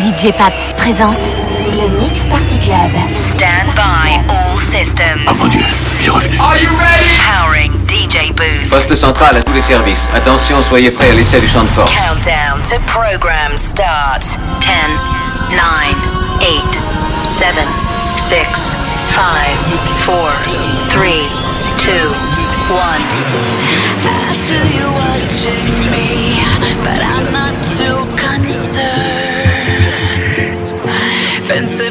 DJ Pat présente le Mix Party Club. Stand by all systems. Oh mon dieu, il est revenu. Are you ready? Powering DJ booth. Poste central à tous les services. Attention, soyez prêts à l'essai du champ de force. Countdown to program start. 10, 9, 8, 7, 6, 5, 4, 3, 2, 1. I feel you watching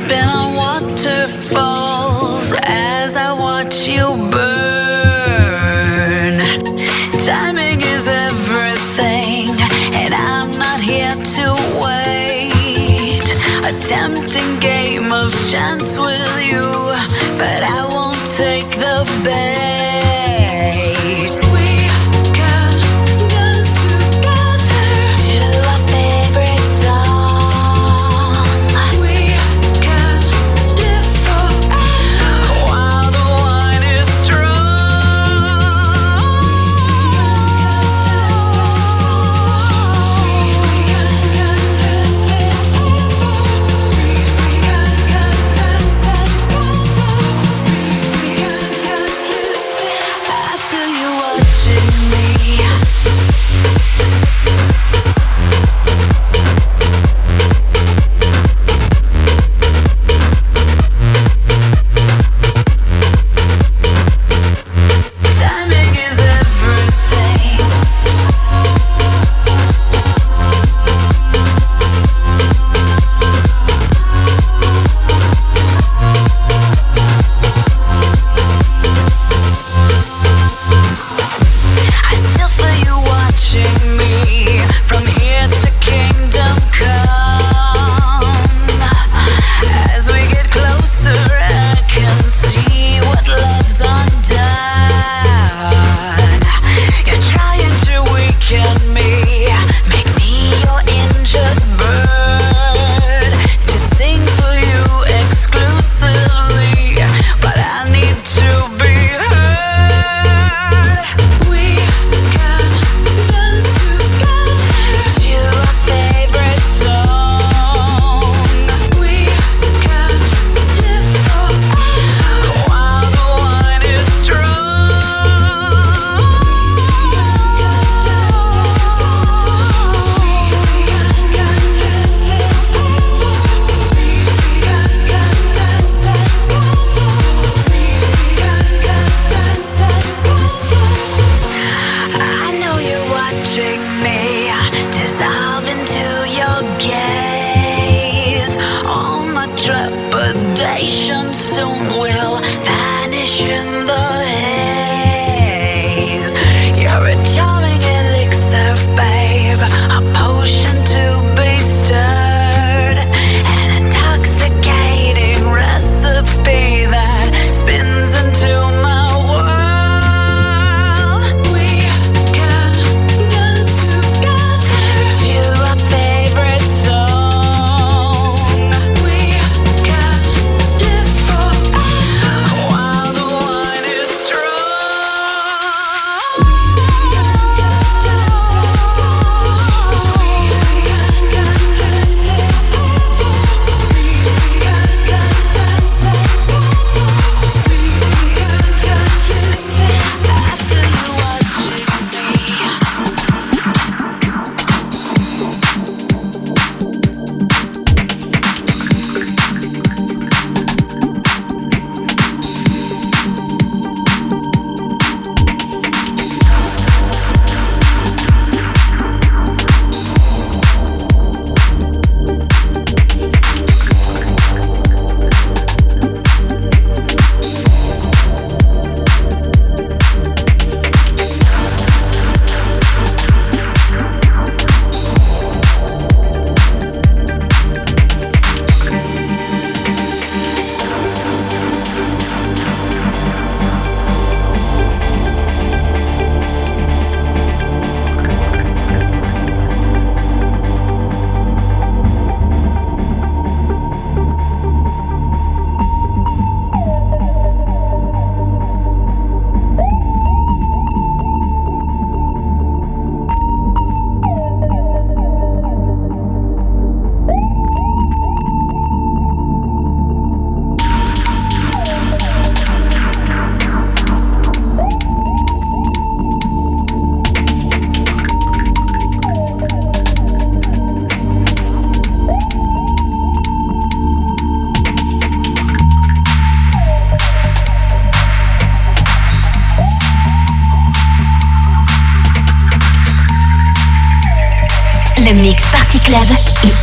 Been sipping on waterfalls as I watch you burn. Timing is everything, and I'm not here to wait. A tempting game of chance with you, but I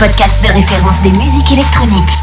podcast de référence des musiques électroniques.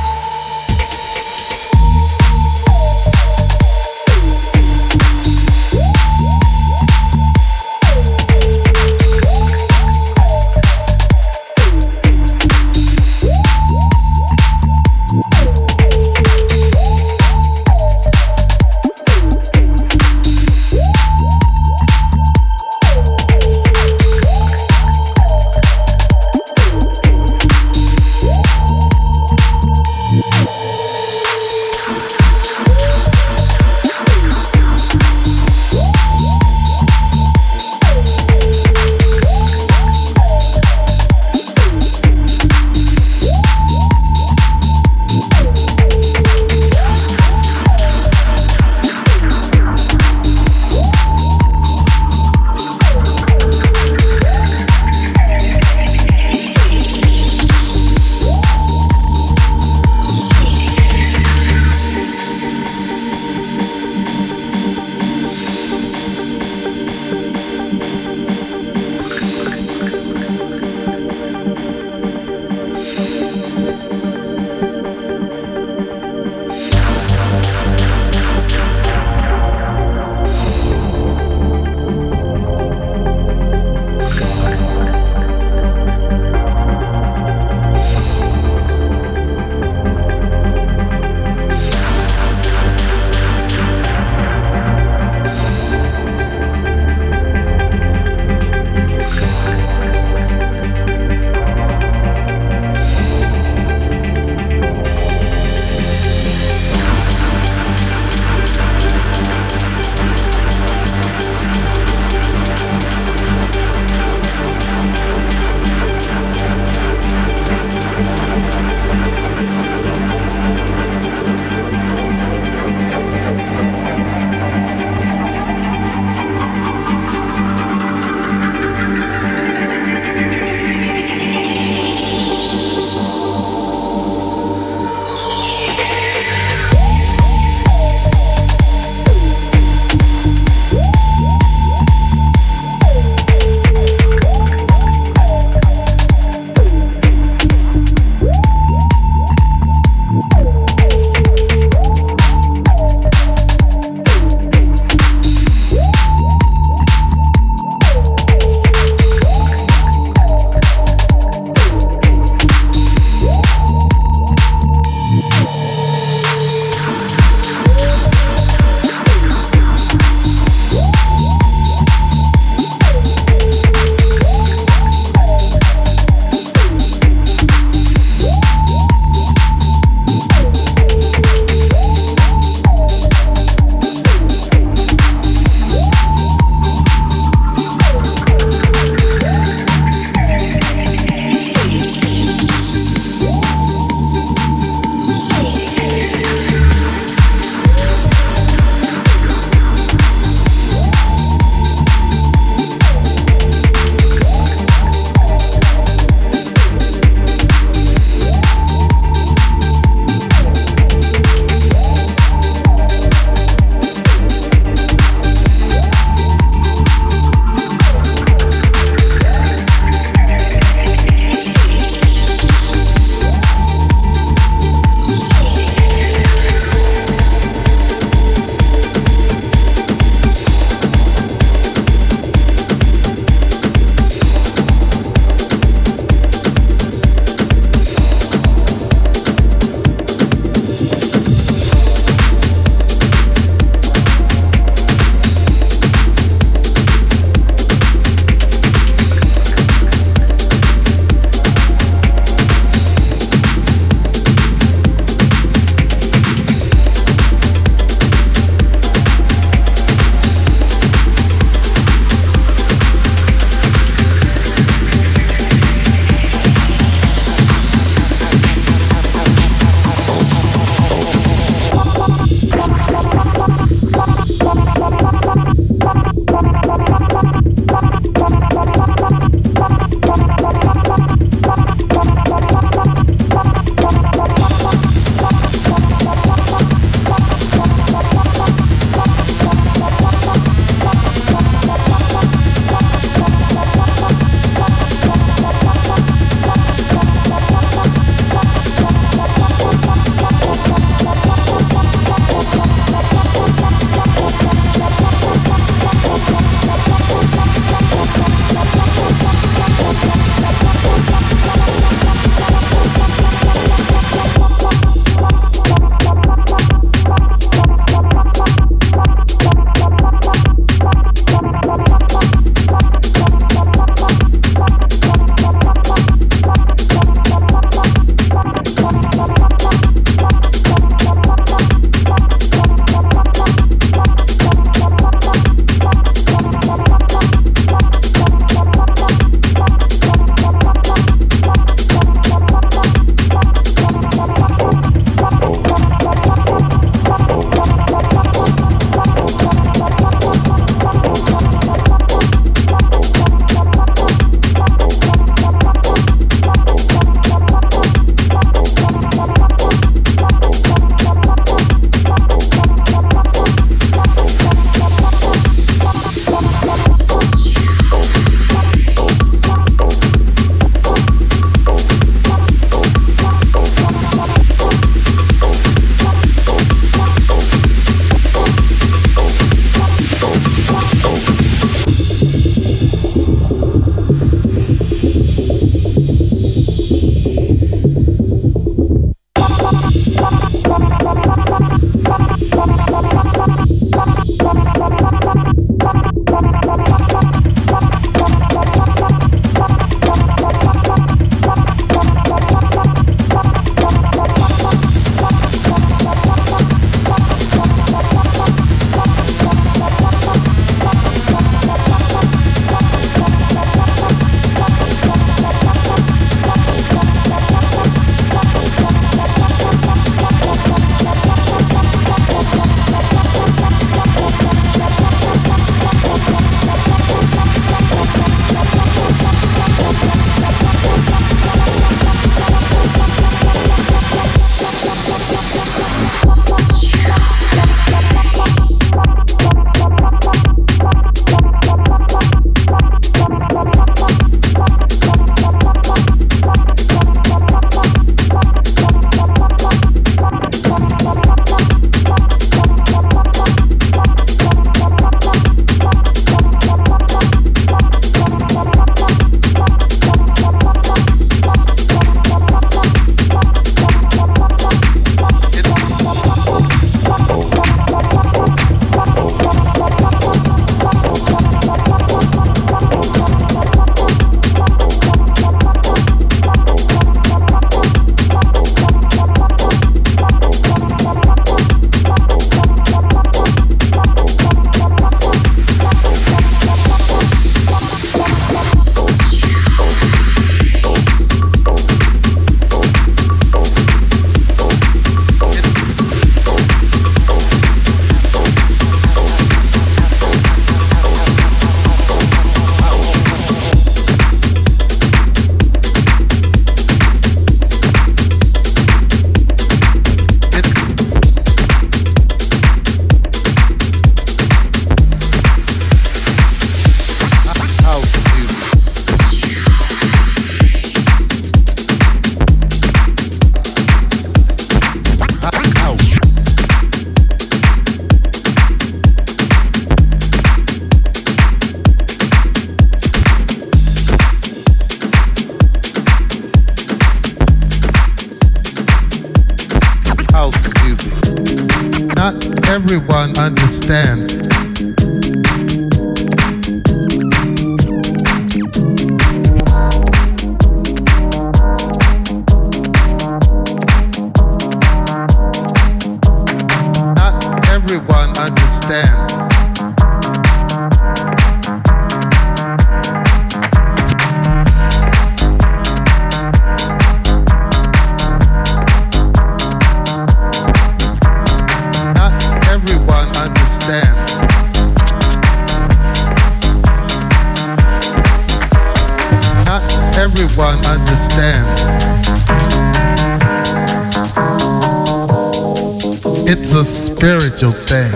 It's a spiritual thing.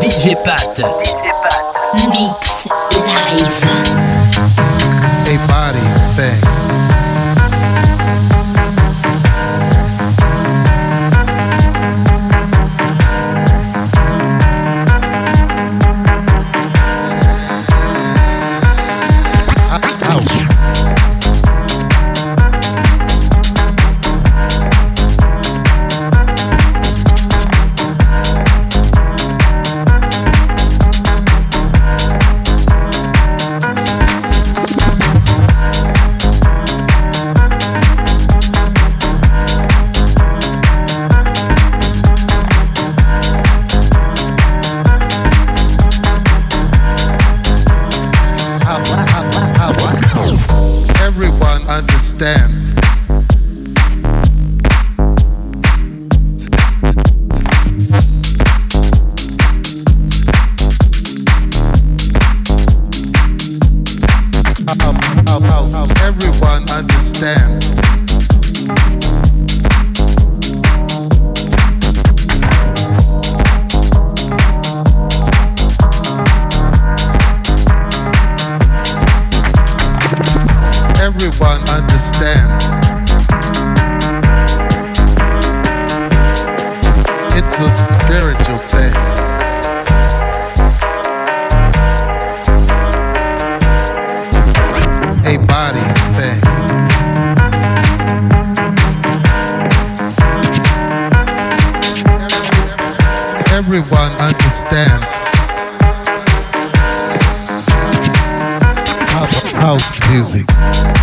DJ Pat. DJ Pat. Mix live. music.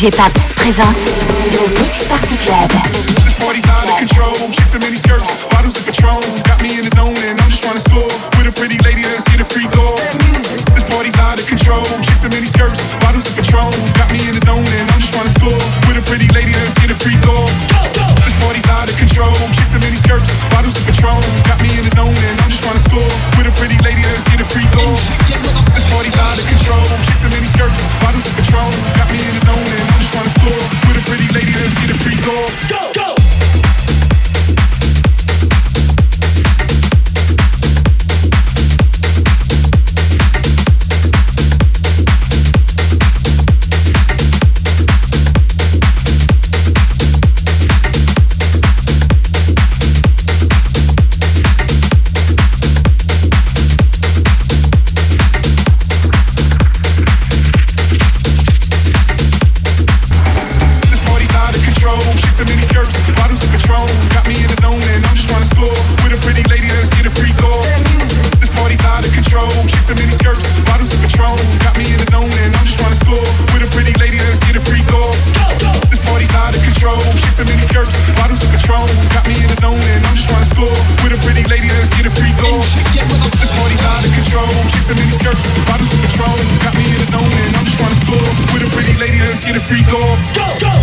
DJ présente le Mix Party Club. let's get a free, off. Go, go.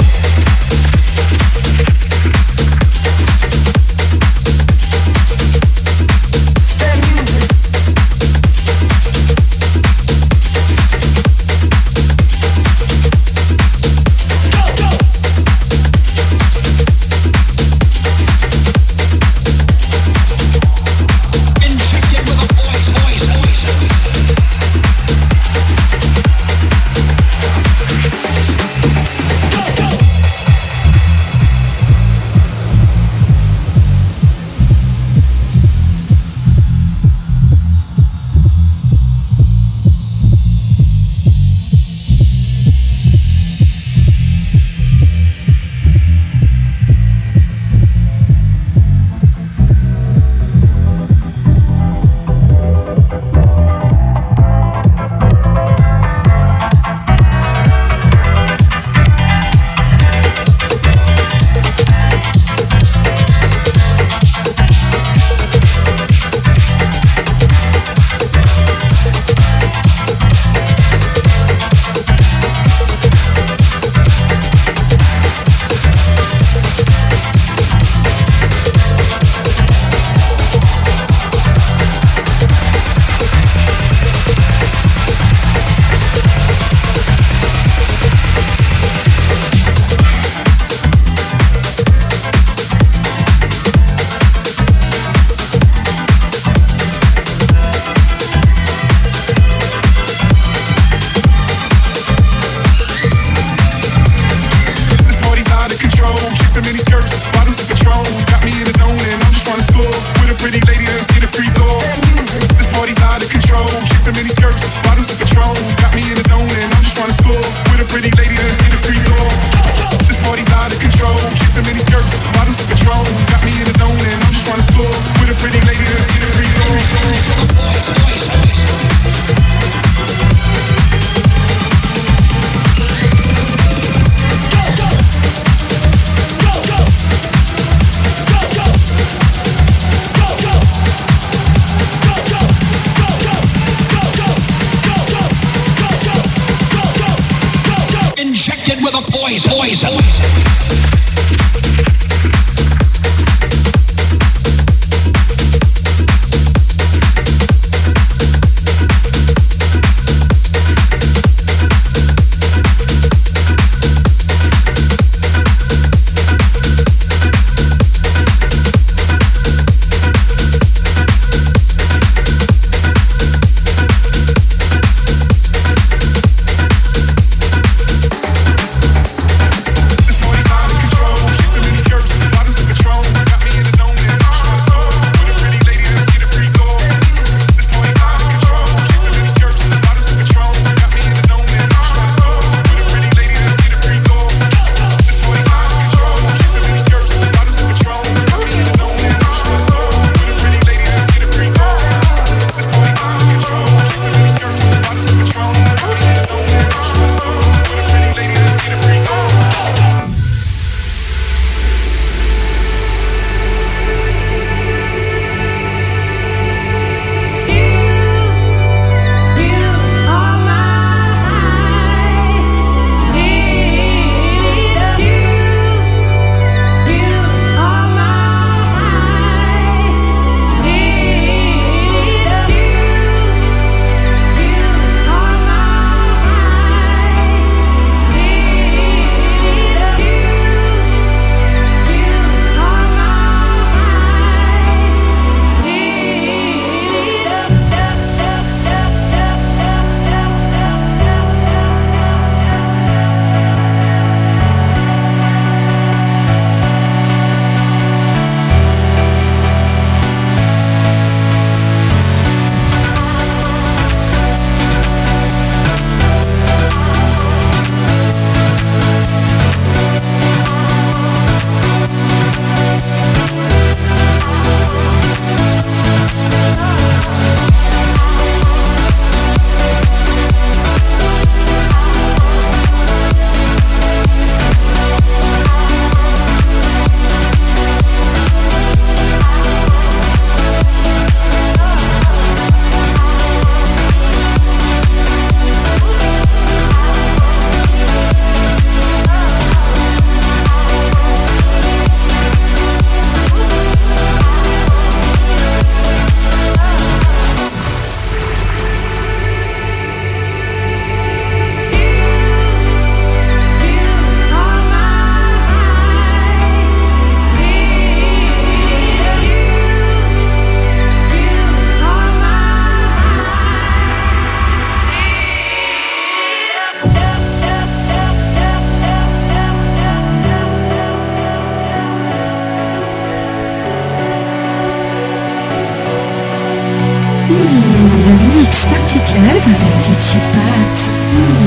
Mix Party Club avec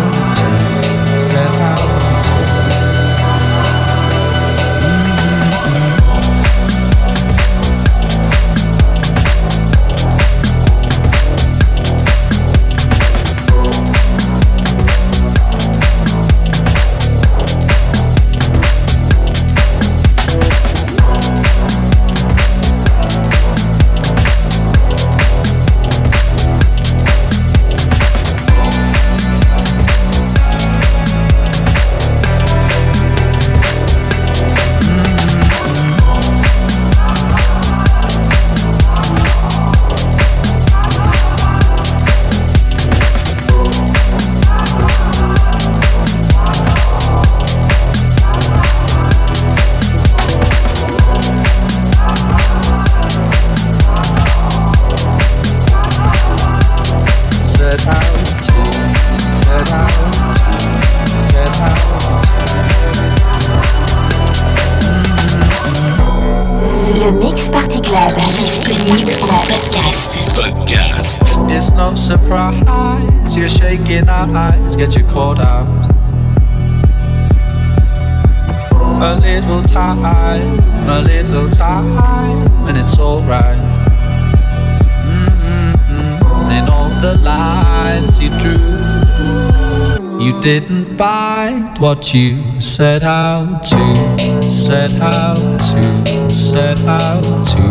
surprise. You're shaking our eyes, get you caught out. A little time, a little time, and it's alright. Mm-hmm. In all the lines you drew, you didn't find what you set out to, set out to, set out to,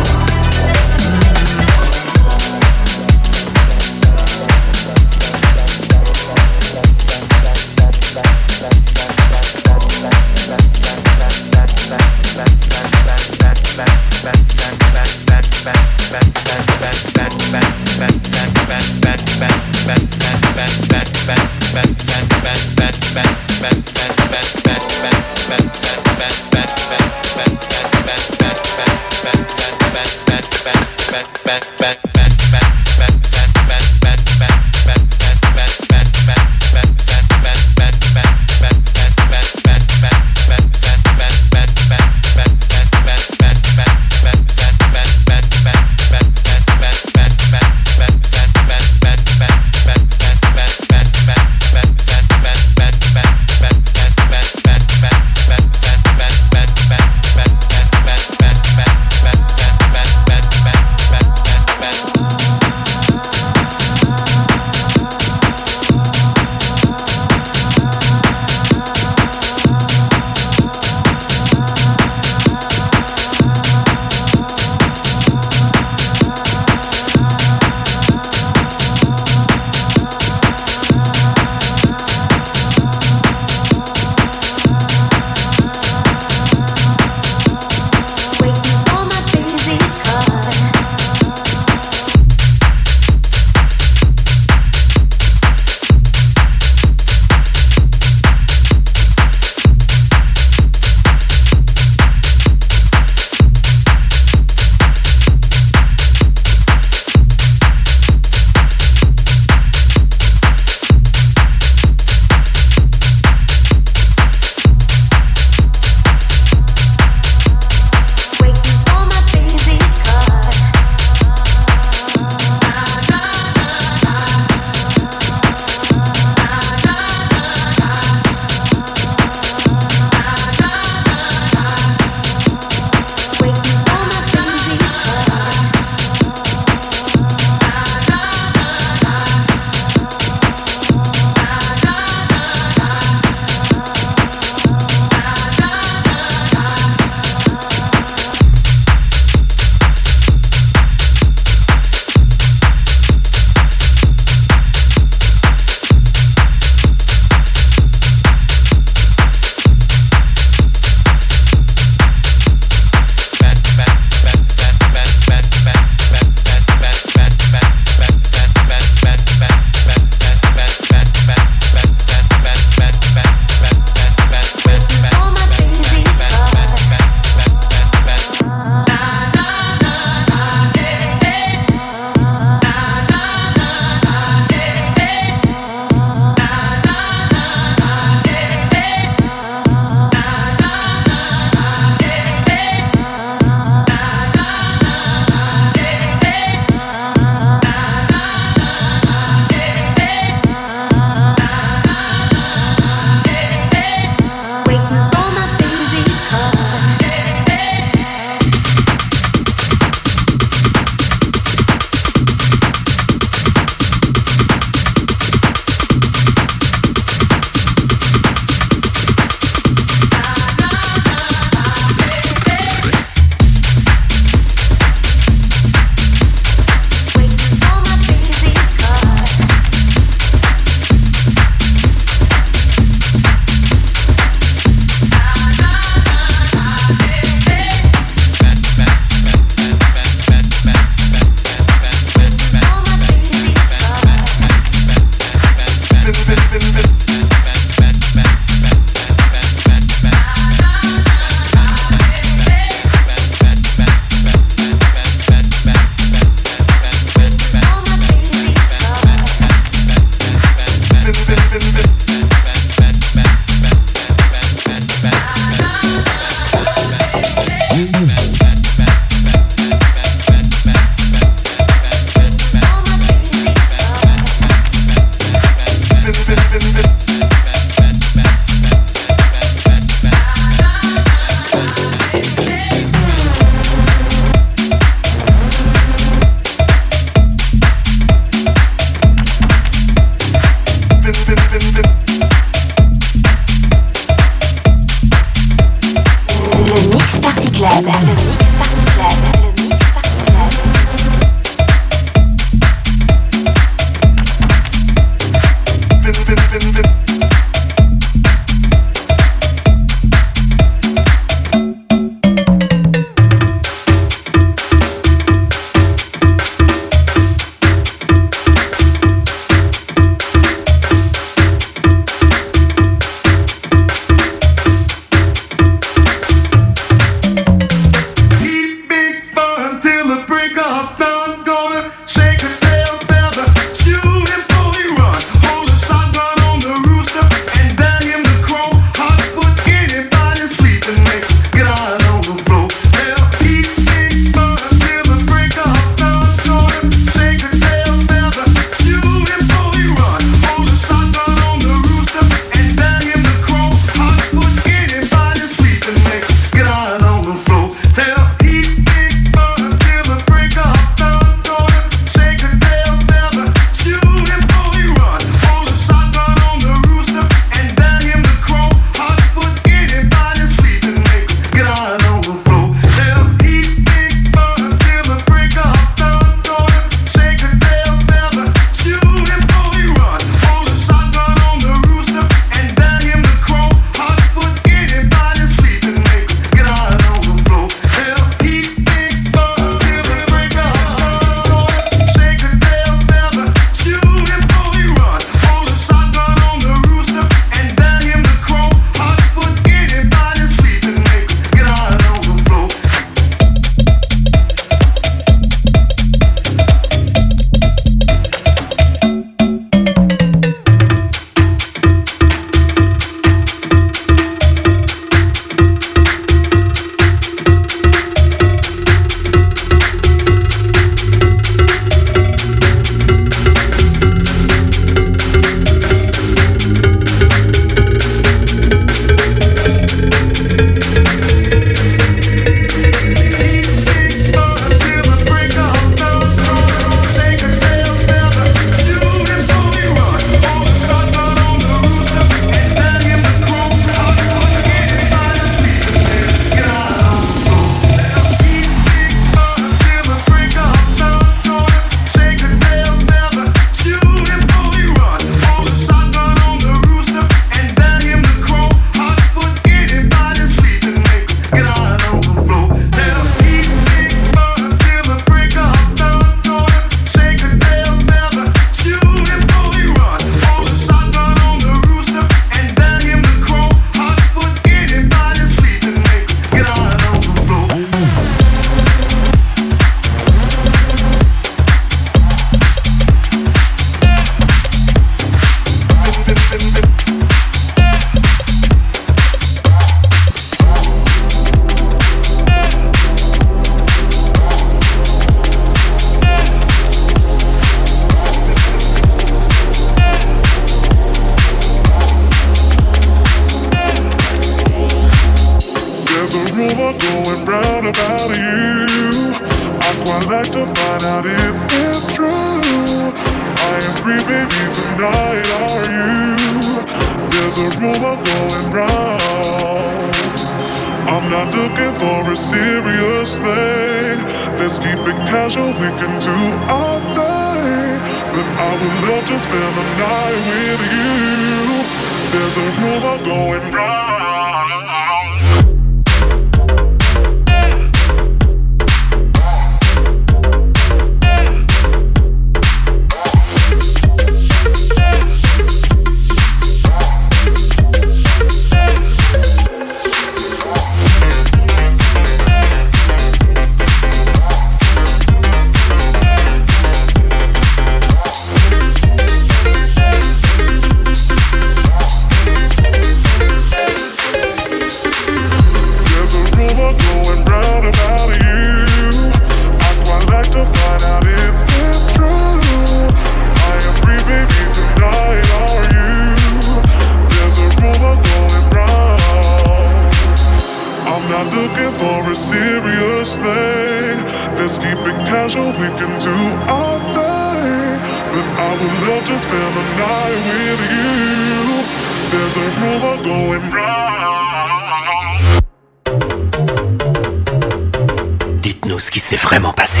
Vraiment passé.